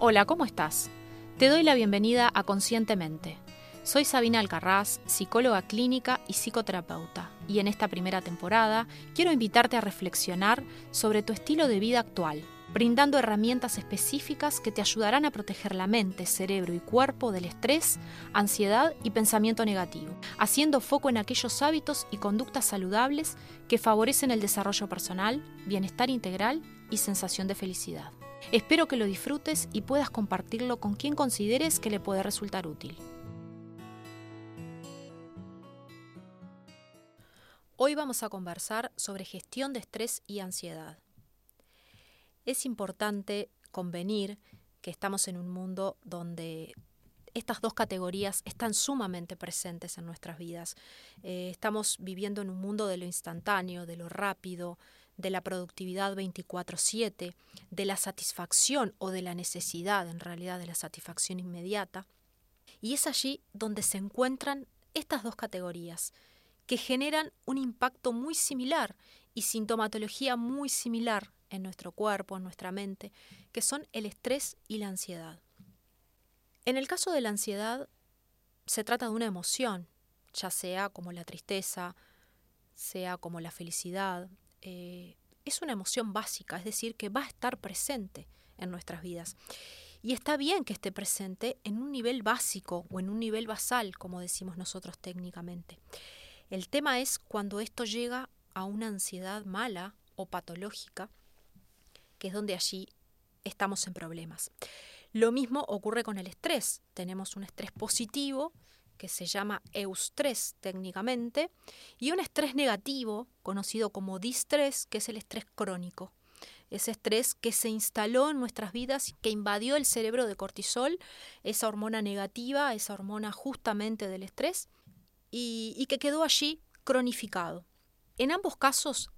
Hola, ¿cómo estás? Te doy la bienvenida a Conscientemente. Soy Sabina Alcarraz, psicóloga clínica y psicoterapeuta, y en esta primera temporada quiero invitarte a reflexionar sobre tu estilo de vida actual, brindando herramientas específicas que te ayudarán a proteger la mente, cerebro y cuerpo del estrés, ansiedad y pensamiento negativo, haciendo foco en aquellos hábitos y conductas saludables que favorecen el desarrollo personal, bienestar integral y sensación de felicidad. Espero que lo disfrutes y puedas compartirlo con quien consideres que le puede resultar útil. Hoy vamos a conversar sobre gestión de estrés y ansiedad. Es importante convenir que estamos en un mundo donde estas dos categorías están sumamente presentes en nuestras vidas. Eh, estamos viviendo en un mundo de lo instantáneo, de lo rápido, de la productividad 24/7, de la satisfacción o de la necesidad, en realidad de la satisfacción inmediata. Y es allí donde se encuentran estas dos categorías, que generan un impacto muy similar y sintomatología muy similar en nuestro cuerpo, en nuestra mente, que son el estrés y la ansiedad. En el caso de la ansiedad, se trata de una emoción, ya sea como la tristeza, sea como la felicidad, eh, es una emoción básica, es decir, que va a estar presente en nuestras vidas. Y está bien que esté presente en un nivel básico o en un nivel basal, como decimos nosotros técnicamente. El tema es cuando esto llega a una ansiedad mala o patológica, que es donde allí estamos en problemas. Lo mismo ocurre con el estrés. Tenemos un estrés positivo que se llama eustrés técnicamente, y un estrés negativo, conocido como distrés, que es el estrés crónico. Ese estrés que se instaló en nuestras vidas, que invadió el cerebro de cortisol, esa hormona negativa, esa hormona justamente del estrés, y, y que quedó allí cronificado. En ambos casos,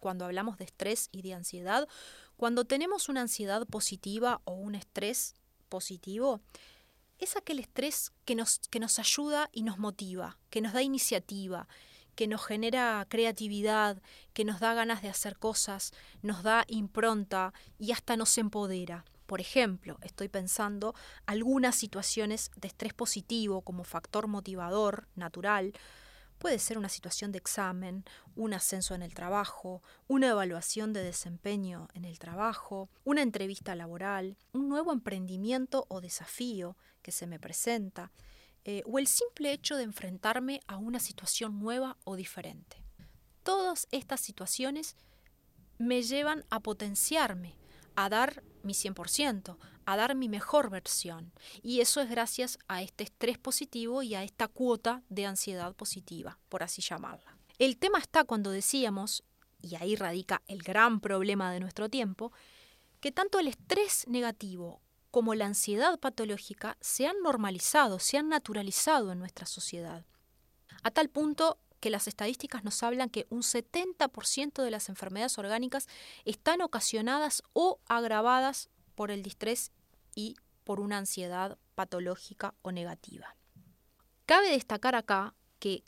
cuando hablamos de estrés y de ansiedad, cuando tenemos una ansiedad positiva o un estrés positivo, es aquel estrés que nos, que nos ayuda y nos motiva, que nos da iniciativa, que nos genera creatividad, que nos da ganas de hacer cosas, nos da impronta y hasta nos empodera. Por ejemplo, estoy pensando algunas situaciones de estrés positivo como factor motivador natural, Puede ser una situación de examen, un ascenso en el trabajo, una evaluación de desempeño en el trabajo, una entrevista laboral, un nuevo emprendimiento o desafío que se me presenta, eh, o el simple hecho de enfrentarme a una situación nueva o diferente. Todas estas situaciones me llevan a potenciarme, a dar mi 100%, a dar mi mejor versión. Y eso es gracias a este estrés positivo y a esta cuota de ansiedad positiva, por así llamarla. El tema está cuando decíamos, y ahí radica el gran problema de nuestro tiempo, que tanto el estrés negativo como la ansiedad patológica se han normalizado, se han naturalizado en nuestra sociedad. A tal punto que las estadísticas nos hablan que un 70% de las enfermedades orgánicas están ocasionadas o agravadas por el distrés y por una ansiedad patológica o negativa. Cabe destacar acá que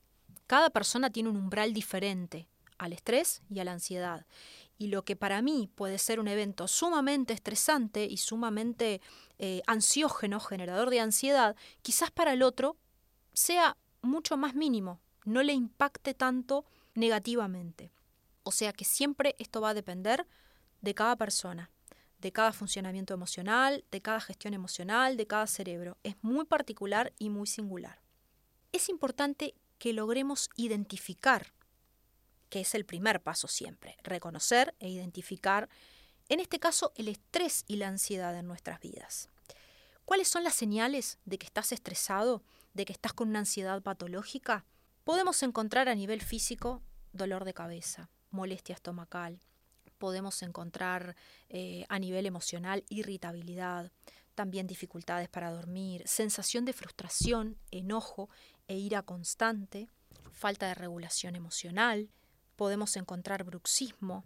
cada persona tiene un umbral diferente al estrés y a la ansiedad. Y lo que para mí puede ser un evento sumamente estresante y sumamente eh, ansiógeno, generador de ansiedad, quizás para el otro sea mucho más mínimo, no le impacte tanto negativamente. O sea que siempre esto va a depender de cada persona, de cada funcionamiento emocional, de cada gestión emocional, de cada cerebro. Es muy particular y muy singular. Es importante que logremos identificar, que es el primer paso siempre, reconocer e identificar, en este caso, el estrés y la ansiedad en nuestras vidas. ¿Cuáles son las señales de que estás estresado, de que estás con una ansiedad patológica? Podemos encontrar a nivel físico dolor de cabeza, molestia estomacal. Podemos encontrar eh, a nivel emocional irritabilidad, también dificultades para dormir, sensación de frustración, enojo e ira constante, falta de regulación emocional. Podemos encontrar bruxismo,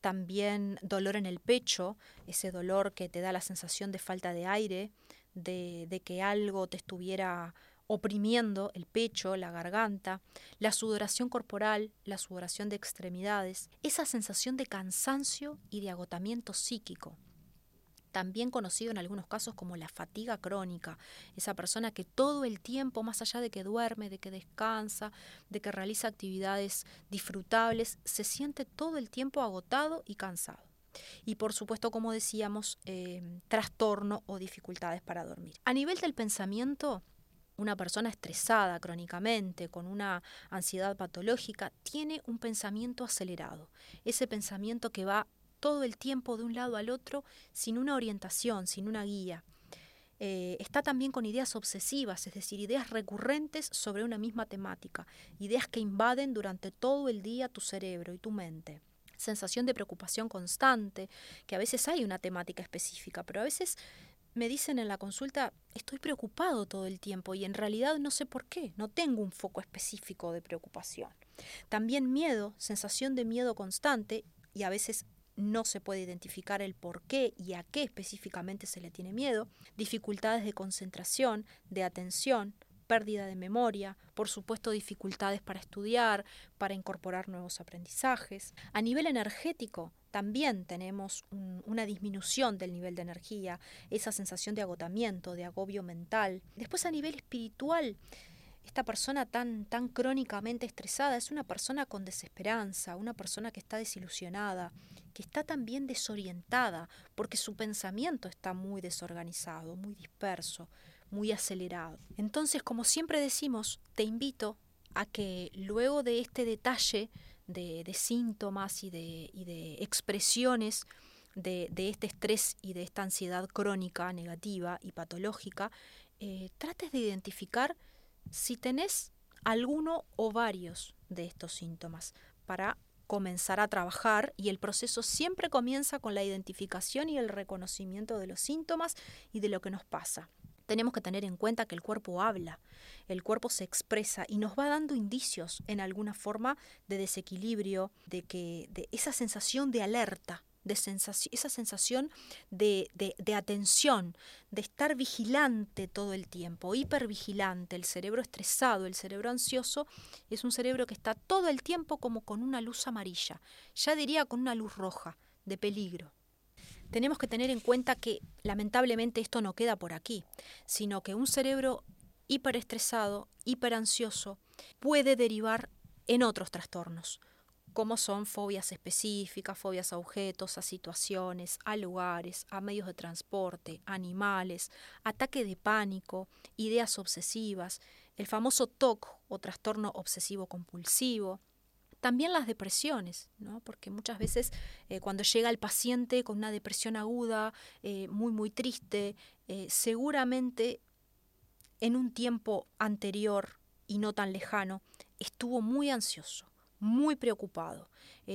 también dolor en el pecho, ese dolor que te da la sensación de falta de aire, de, de que algo te estuviera oprimiendo el pecho, la garganta, la sudoración corporal, la sudoración de extremidades, esa sensación de cansancio y de agotamiento psíquico. también conocido en algunos casos como la fatiga crónica, esa persona que todo el tiempo, más allá de que duerme, de que descansa, de que realiza actividades disfrutables, se siente todo el tiempo agotado y cansado. Y por supuesto, como decíamos, eh, trastorno o dificultades para dormir. A nivel del pensamiento, una persona estresada crónicamente, con una ansiedad patológica, tiene un pensamiento acelerado. Ese pensamiento que va todo el tiempo de un lado al otro sin una orientación, sin una guía. Eh, está también con ideas obsesivas, es decir, ideas recurrentes sobre una misma temática, ideas que invaden durante todo el día tu cerebro y tu mente. Sensación de preocupación constante, que a veces hay una temática específica, pero a veces me dicen en la consulta, estoy preocupado todo el tiempo y en realidad no sé por qué, no tengo un foco específico de preocupación. También miedo, sensación de miedo constante y a veces no se puede identificar el por qué y a qué específicamente se le tiene miedo, dificultades de concentración, de atención, pérdida de memoria, por supuesto dificultades para estudiar, para incorporar nuevos aprendizajes. A nivel energético también tenemos una disminución del nivel de energía, esa sensación de agotamiento, de agobio mental. Después a nivel espiritual, esta persona tan, tan crónicamente estresada es una persona con desesperanza, una persona que está desilusionada, que está también desorientada, porque su pensamiento está muy desorganizado, muy disperso, muy acelerado. Entonces, como siempre decimos, te invito a que luego de este detalle de, síntomas y de, expresiones de, este estrés y de esta ansiedad crónica, negativa y patológica, eh, trates de identificar si tenés alguno o varios de estos síntomas para comenzar a trabajar y el proceso siempre comienza con la identificación y el reconocimiento de los síntomas y de lo que nos pasa tenemos que tener en cuenta que el cuerpo habla, el cuerpo se expresa y nos va dando indicios en alguna forma de desequilibrio, de que de esa sensación de alerta, de esa sensación de, de, atención, de estar vigilante todo el tiempo, hipervigilante, el cerebro estresado, el cerebro ansioso, es un cerebro que está todo el tiempo como con una luz amarilla, ya diría con una luz roja, de peligro tenemos que tener en cuenta que lamentablemente esto no queda por aquí, sino que un cerebro hiperestresado, hiperansioso, puede derivar en otros trastornos, como son fobias específicas, fobias a objetos, a situaciones, a lugares, a medios de transporte, animales, ataque de pánico, ideas obsesivas, el famoso TOC o trastorno obsesivo compulsivo, también las depresiones, ¿no? porque muchas veces eh, cuando llega el paciente con una depresión aguda, eh, muy, muy triste, eh, seguramente en un tiempo anterior y no tan lejano, estuvo muy ansioso, muy preocupado.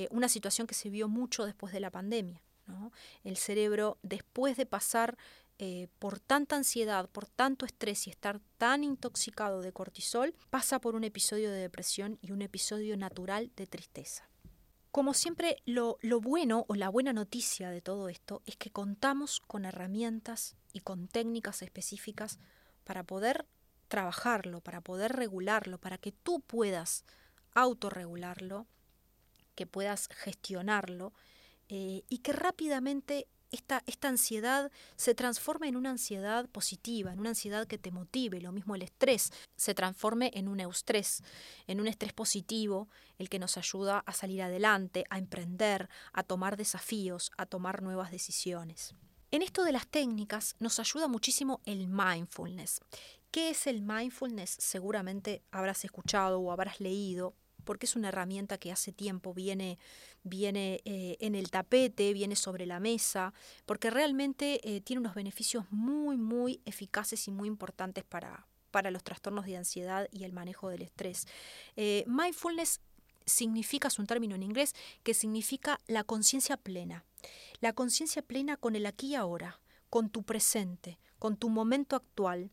una situación que se vio mucho después de la pandemia. ¿no? El cerebro, después de pasar eh, por tanta ansiedad, por tanto estrés y estar tan intoxicado de cortisol, pasa por un episodio de depresión y un episodio natural de tristeza. Como siempre, lo, lo bueno o la buena noticia de todo esto es que contamos con herramientas y con técnicas específicas para poder trabajarlo, para poder regularlo, para que tú puedas autorregularlo, que puedas gestionarlo eh, y que rápidamente esta, esta ansiedad se transforme en una ansiedad positiva, en una ansiedad que te motive, lo mismo el estrés, se transforme en un eustrés, en un estrés positivo, el que nos ayuda a salir adelante, a emprender, a tomar desafíos, a tomar nuevas decisiones. En esto de las técnicas nos ayuda muchísimo el mindfulness. ¿Qué es el mindfulness? Seguramente habrás escuchado o habrás leído porque es una herramienta que hace tiempo viene, viene eh, en el tapete, viene sobre la mesa, porque realmente eh, tiene unos beneficios muy, muy eficaces y muy importantes para, para los trastornos de ansiedad y el manejo del estrés. Eh, mindfulness significa, es un término en inglés, que significa la conciencia plena. La conciencia plena con el aquí y ahora, con tu presente, con tu momento actual.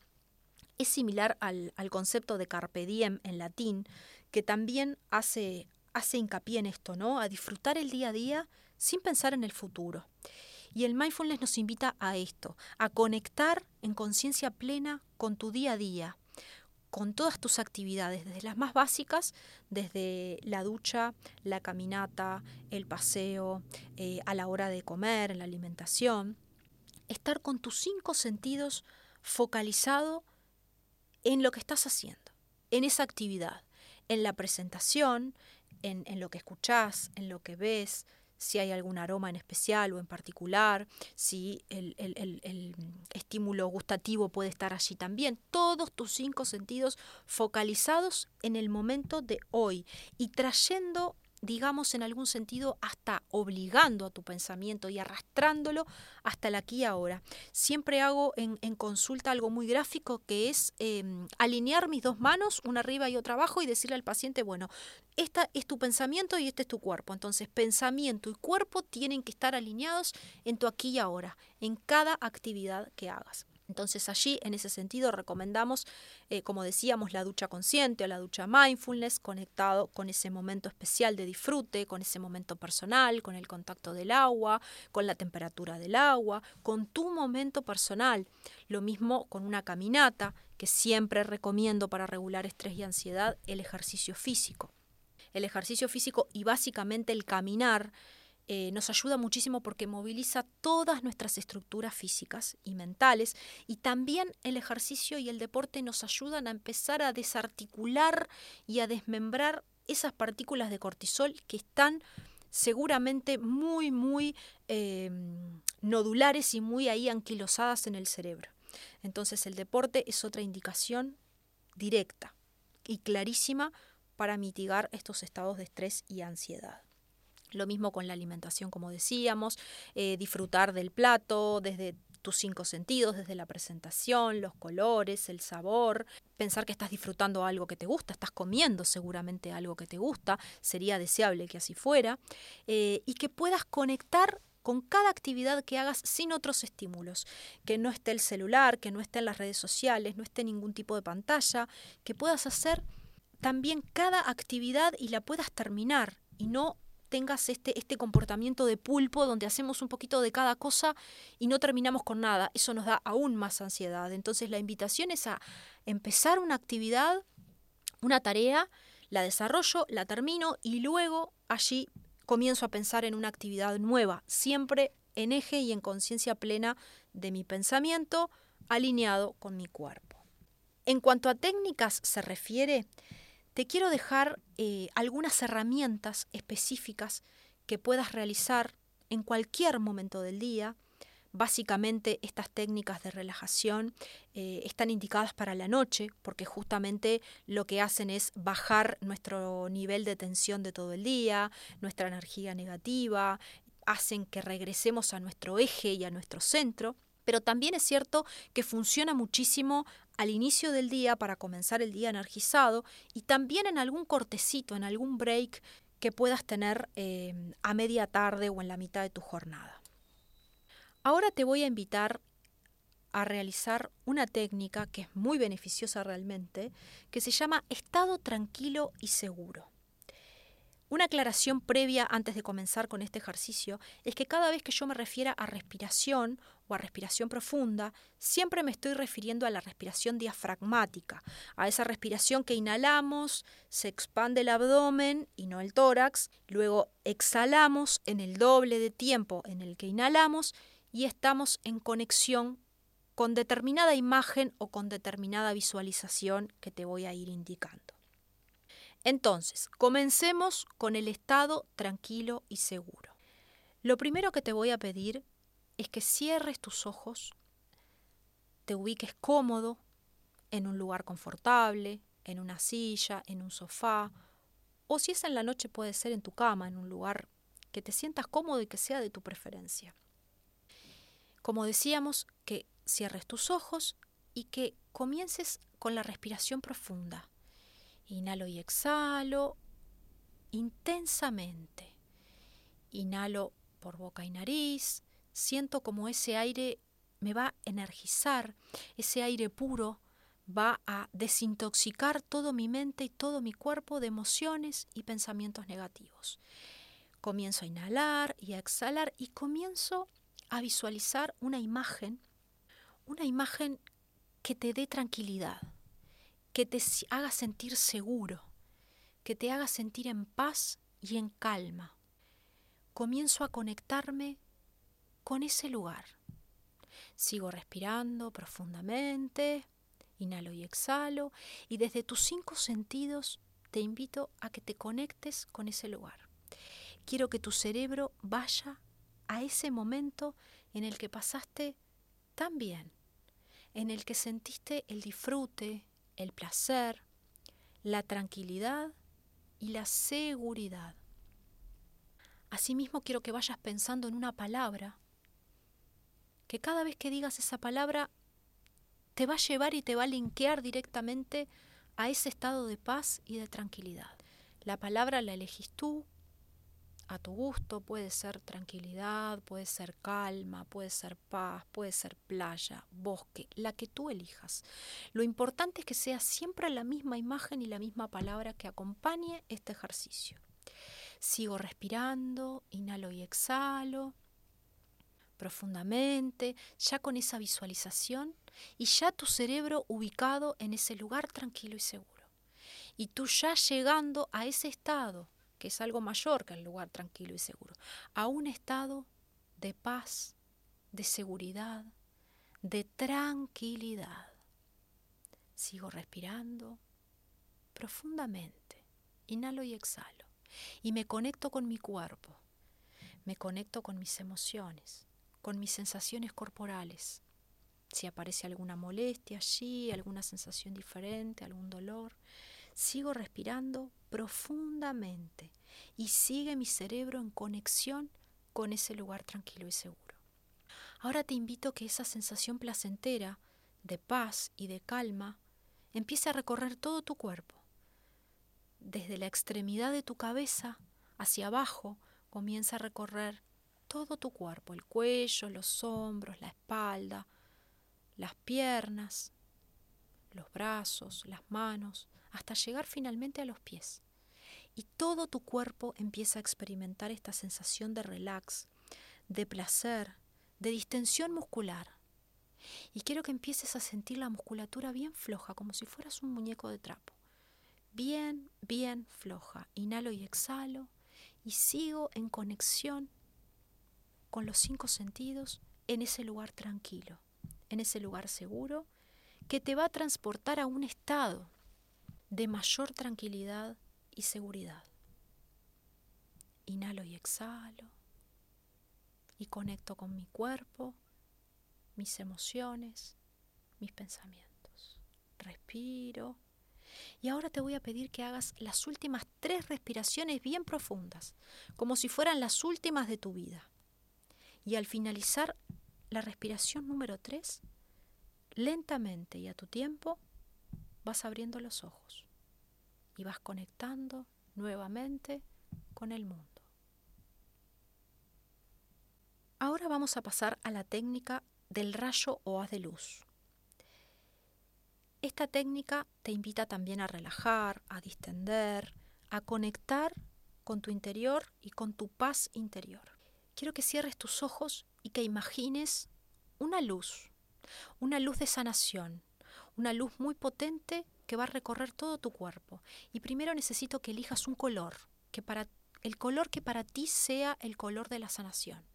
Es similar al, al concepto de carpe diem en latín, que también hace, hace hincapié en esto, ¿no? A disfrutar el día a día sin pensar en el futuro. Y el mindfulness nos invita a esto, a conectar en conciencia plena con tu día a día, con todas tus actividades, desde las más básicas, desde la ducha, la caminata, el paseo, eh, a la hora de comer, la alimentación, estar con tus cinco sentidos focalizado en lo que estás haciendo, en esa actividad, en la presentación, en, en lo que escuchás, en lo que ves, si hay algún aroma en especial o en particular, si el, estímulo gustativo puede estar allí también. Todos tus cinco sentidos focalizados en el momento de hoy y trayendo digamos, en algún sentido, hasta obligando a tu pensamiento y arrastrándolo hasta el aquí y ahora. Siempre hago en, consulta algo muy gráfico que es em, alinear mis dos manos, una arriba y otra abajo, y decirle al paciente, bueno, esta es tu pensamiento y este es tu cuerpo. Entonces, pensamiento y cuerpo tienen que estar alineados en tu aquí y ahora, en cada actividad que hagas. Entonces allí, en ese sentido, recomendamos, eh, como decíamos, la ducha consciente o la ducha mindfulness, conectado con ese momento especial de disfrute, con ese momento personal, con el contacto del agua, con la temperatura del agua, con tu momento personal. Lo mismo con una caminata, que siempre recomiendo para regular estrés y ansiedad, el ejercicio físico. El ejercicio físico y básicamente el caminar eh, nos ayuda muchísimo porque moviliza todas nuestras estructuras físicas y mentales y también el ejercicio y el deporte nos ayudan a empezar a desarticular y a desmembrar esas partículas de cortisol que están seguramente muy, muy em, nodulares y muy ahí anquilosadas en el cerebro. Entonces el deporte es otra indicación directa y clarísima para mitigar estos estados de estrés y ansiedad. Lo mismo con la alimentación, como decíamos, eh, disfrutar del plato desde tus cinco sentidos, desde la presentación, los colores, el sabor, pensar que estás disfrutando algo que te gusta, estás comiendo seguramente algo que te gusta, sería deseable que así fuera, eh, y que puedas conectar con cada actividad que hagas sin otros estímulos, que no esté el celular, que no esté en las redes sociales, no esté ningún tipo de pantalla, que puedas hacer también cada actividad y la puedas terminar y no tengas este, este comportamiento de pulpo donde hacemos un poquito de cada cosa y no terminamos con nada. Eso nos da aún más ansiedad. Entonces la invitación es a empezar una actividad, una tarea, la desarrollo, la termino y luego allí comienzo a pensar en una actividad nueva, siempre en eje y en conciencia plena de mi pensamiento, alineado con mi cuerpo. En cuanto a técnicas se refiere, te quiero dejar eh, algunas herramientas específicas que puedas realizar en cualquier momento del día. Básicamente estas técnicas de relajación eh, están indicadas para la noche porque justamente lo que hacen es bajar nuestro nivel de tensión de todo el día, nuestra energía negativa, hacen que regresemos a nuestro eje y a nuestro centro. Pero también es cierto que funciona muchísimo al inicio del día para comenzar el día energizado y también en algún cortecito, en algún break que puedas tener eh, a media tarde o en la mitad de tu jornada. Ahora te voy a invitar a realizar una técnica que es muy beneficiosa realmente, que se llama estado tranquilo y seguro. Una aclaración previa antes de comenzar con este ejercicio es que cada vez que yo me refiera a respiración o a respiración profunda, siempre me estoy refiriendo a la respiración diafragmática, a esa respiración que inhalamos, se expande el abdomen y no el tórax, luego exhalamos en el doble de tiempo en el que inhalamos y estamos en conexión con determinada imagen o con determinada visualización que te voy a ir indicando. Entonces, comencemos con el estado tranquilo y seguro. Lo primero que te voy a pedir es que cierres tus ojos, te ubiques cómodo en un lugar confortable, en una silla, en un sofá, o si es en la noche puede ser en tu cama, en un lugar que te sientas cómodo y que sea de tu preferencia. Como decíamos, que cierres tus ojos y que comiences con la respiración profunda. Inhalo y exhalo intensamente. Inhalo por boca y nariz. Siento como ese aire me va a energizar, ese aire puro va a desintoxicar todo mi mente y todo mi cuerpo de emociones y pensamientos negativos. Comienzo a inhalar y a exhalar y comienzo a visualizar una imagen, una imagen que te dé tranquilidad, que te haga sentir seguro, que te haga sentir en paz y en calma. Comienzo a conectarme con ese lugar. Sigo respirando profundamente, inhalo y exhalo, y desde tus cinco sentidos te invito a que te conectes con ese lugar. Quiero que tu cerebro vaya a ese momento en el que pasaste tan bien, en el que sentiste el disfrute, el placer, la tranquilidad y la seguridad. Asimismo quiero que vayas pensando en una palabra, que cada vez que digas esa palabra te va a llevar y te va a linkear directamente a ese estado de paz y de tranquilidad. La palabra la elegís tú, a tu gusto, puede ser tranquilidad, puede ser calma, puede ser paz, puede ser playa, bosque, la que tú elijas. Lo importante es que sea siempre la misma imagen y la misma palabra que acompañe este ejercicio. Sigo respirando, inhalo y exhalo profundamente, ya con esa visualización y ya tu cerebro ubicado en ese lugar tranquilo y seguro. Y tú ya llegando a ese estado, que es algo mayor que el lugar tranquilo y seguro, a un estado de paz, de seguridad, de tranquilidad. Sigo respirando profundamente, inhalo y exhalo y me conecto con mi cuerpo, me conecto con mis emociones, con mis sensaciones corporales. Si aparece alguna molestia allí, alguna sensación diferente, algún dolor, sigo respirando profundamente y sigue mi cerebro en conexión con ese lugar tranquilo y seguro. Ahora te invito a que esa sensación placentera de paz y de calma empiece a recorrer todo tu cuerpo desde la extremidad de tu cabeza hacia abajo comienza a recorrer todo tu cuerpo, el cuello, los hombros, la espalda, las piernas, los brazos, las manos, hasta llegar finalmente a los pies. Y todo tu cuerpo empieza a experimentar esta sensación de relax, de placer, de distensión muscular. Y quiero que empieces a sentir la musculatura bien floja, como si fueras un muñeco de trapo bien, bien floja. Inhalo y exhalo y sigo en conexión con los cinco sentidos en ese lugar tranquilo, en ese lugar seguro que te va a transportar a un estado de mayor tranquilidad y seguridad. Inhalo y exhalo y conecto con mi cuerpo, mis emociones, mis pensamientos. Respiro y ahora te voy a pedir que hagas las últimas tres respiraciones bien profundas, como si fueran las últimas de tu vida. Y al finalizar la respiración número tres, lentamente y a tu tiempo, vas abriendo los ojos y vas conectando nuevamente con el mundo. Ahora vamos a pasar a la técnica del rayo o haz de luz. Esta técnica te invita también a relajar, a distender, a conectar con tu interior y con tu paz interior. Quiero que cierres tus ojos y que imagines una luz, una luz de sanación, una luz muy potente que va a recorrer todo tu cuerpo. Y primero necesito que elijas un color, que para el color que para ti sea el color de la sanación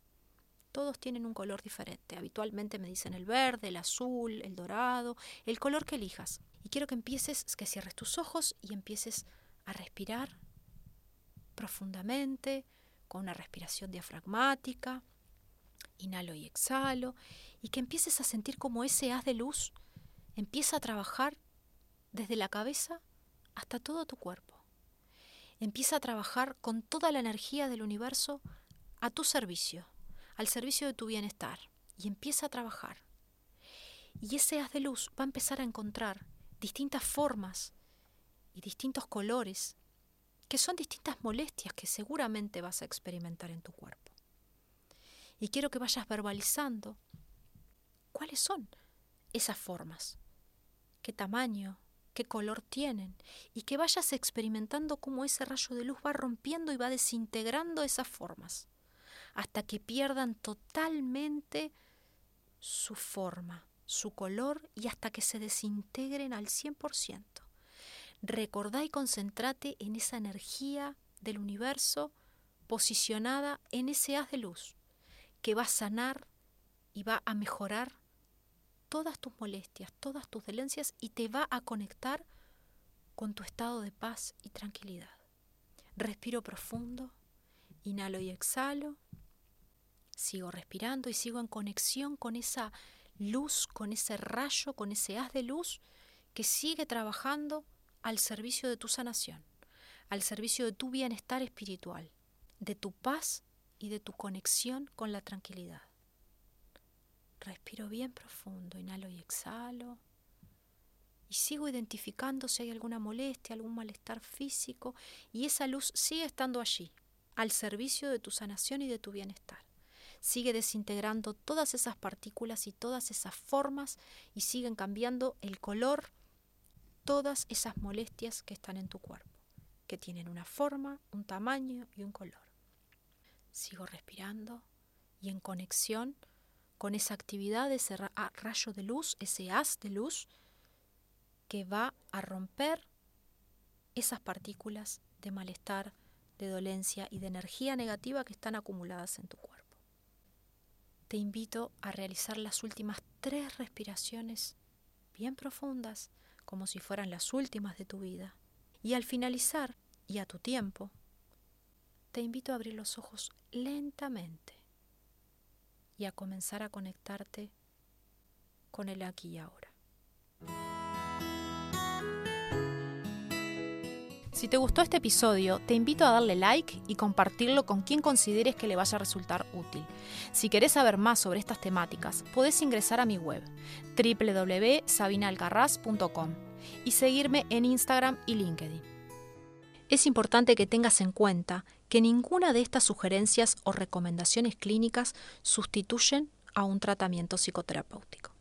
todos tienen un color diferente. Habitualmente me dicen el verde, el azul, el dorado, el color que elijas. Y quiero que empieces, que cierres tus ojos y empieces a respirar profundamente, una respiración diafragmática. Inhalo y exhalo. Y que empieces a sentir como ese haz de luz empieza a trabajar desde la cabeza hasta todo tu cuerpo. Empieza a trabajar con toda la energía del universo a tu servicio al servicio de tu bienestar y empieza a trabajar. Y ese haz de luz va a empezar a encontrar distintas formas y distintos colores que son distintas molestias que seguramente vas a experimentar en tu cuerpo. Y quiero que vayas verbalizando cuáles son esas formas, qué tamaño, qué color tienen, y que vayas experimentando cómo ese rayo de luz va rompiendo y va desintegrando esas formas hasta que pierdan totalmente su forma, su color y hasta que se desintegren al 100%. Recordá y concentrate en esa energía del universo posicionada en ese haz de luz que va a sanar y va a mejorar todas tus molestias, todas tus dolencias y te va a conectar con tu estado de paz y tranquilidad. Respiro profundo, inhalo y exhalo, sigo respirando y sigo en conexión con esa luz, con ese rayo, con ese haz de luz que sigue trabajando al servicio de tu sanación, al servicio de tu bienestar espiritual, de tu paz y de tu conexión con la tranquilidad. Respiro bien profundo, inhalo y exhalo. Y sigo identificando si hay alguna molestia, algún malestar físico. Y esa luz sigue estando allí, al servicio de tu sanación y de tu bienestar. Sigue desintegrando todas esas partículas y todas esas formas y siguen cambiando el color, todas esas molestias que están en tu cuerpo, que tienen una forma, un tamaño y un color. Sigo respirando y en conexión con esa actividad, ese ah, rayo de luz, ese haz de luz que va a romper esas partículas de malestar, de dolencia y de energía negativa que están acumuladas en tu cuerpo. Te invito a realizar las últimas tres respiraciones bien profundas como si fueran las últimas de tu vida. Y al finalizar, y a tu tiempo, te invito a abrir los ojos lentamente y a comenzar a conectarte con el aquí y ahora. Si te gustó este episodio, te invito a darle like y compartirlo con quien consideres que le vaya a resultar útil. Si querés saber más sobre estas temáticas, podés ingresar a mi web www.sabinalgarraz.com y seguirme en Instagram y LinkedIn. Es importante que tengas en cuenta que ninguna de estas sugerencias o recomendaciones clínicas sustituyen a un tratamiento psicoterapéutico.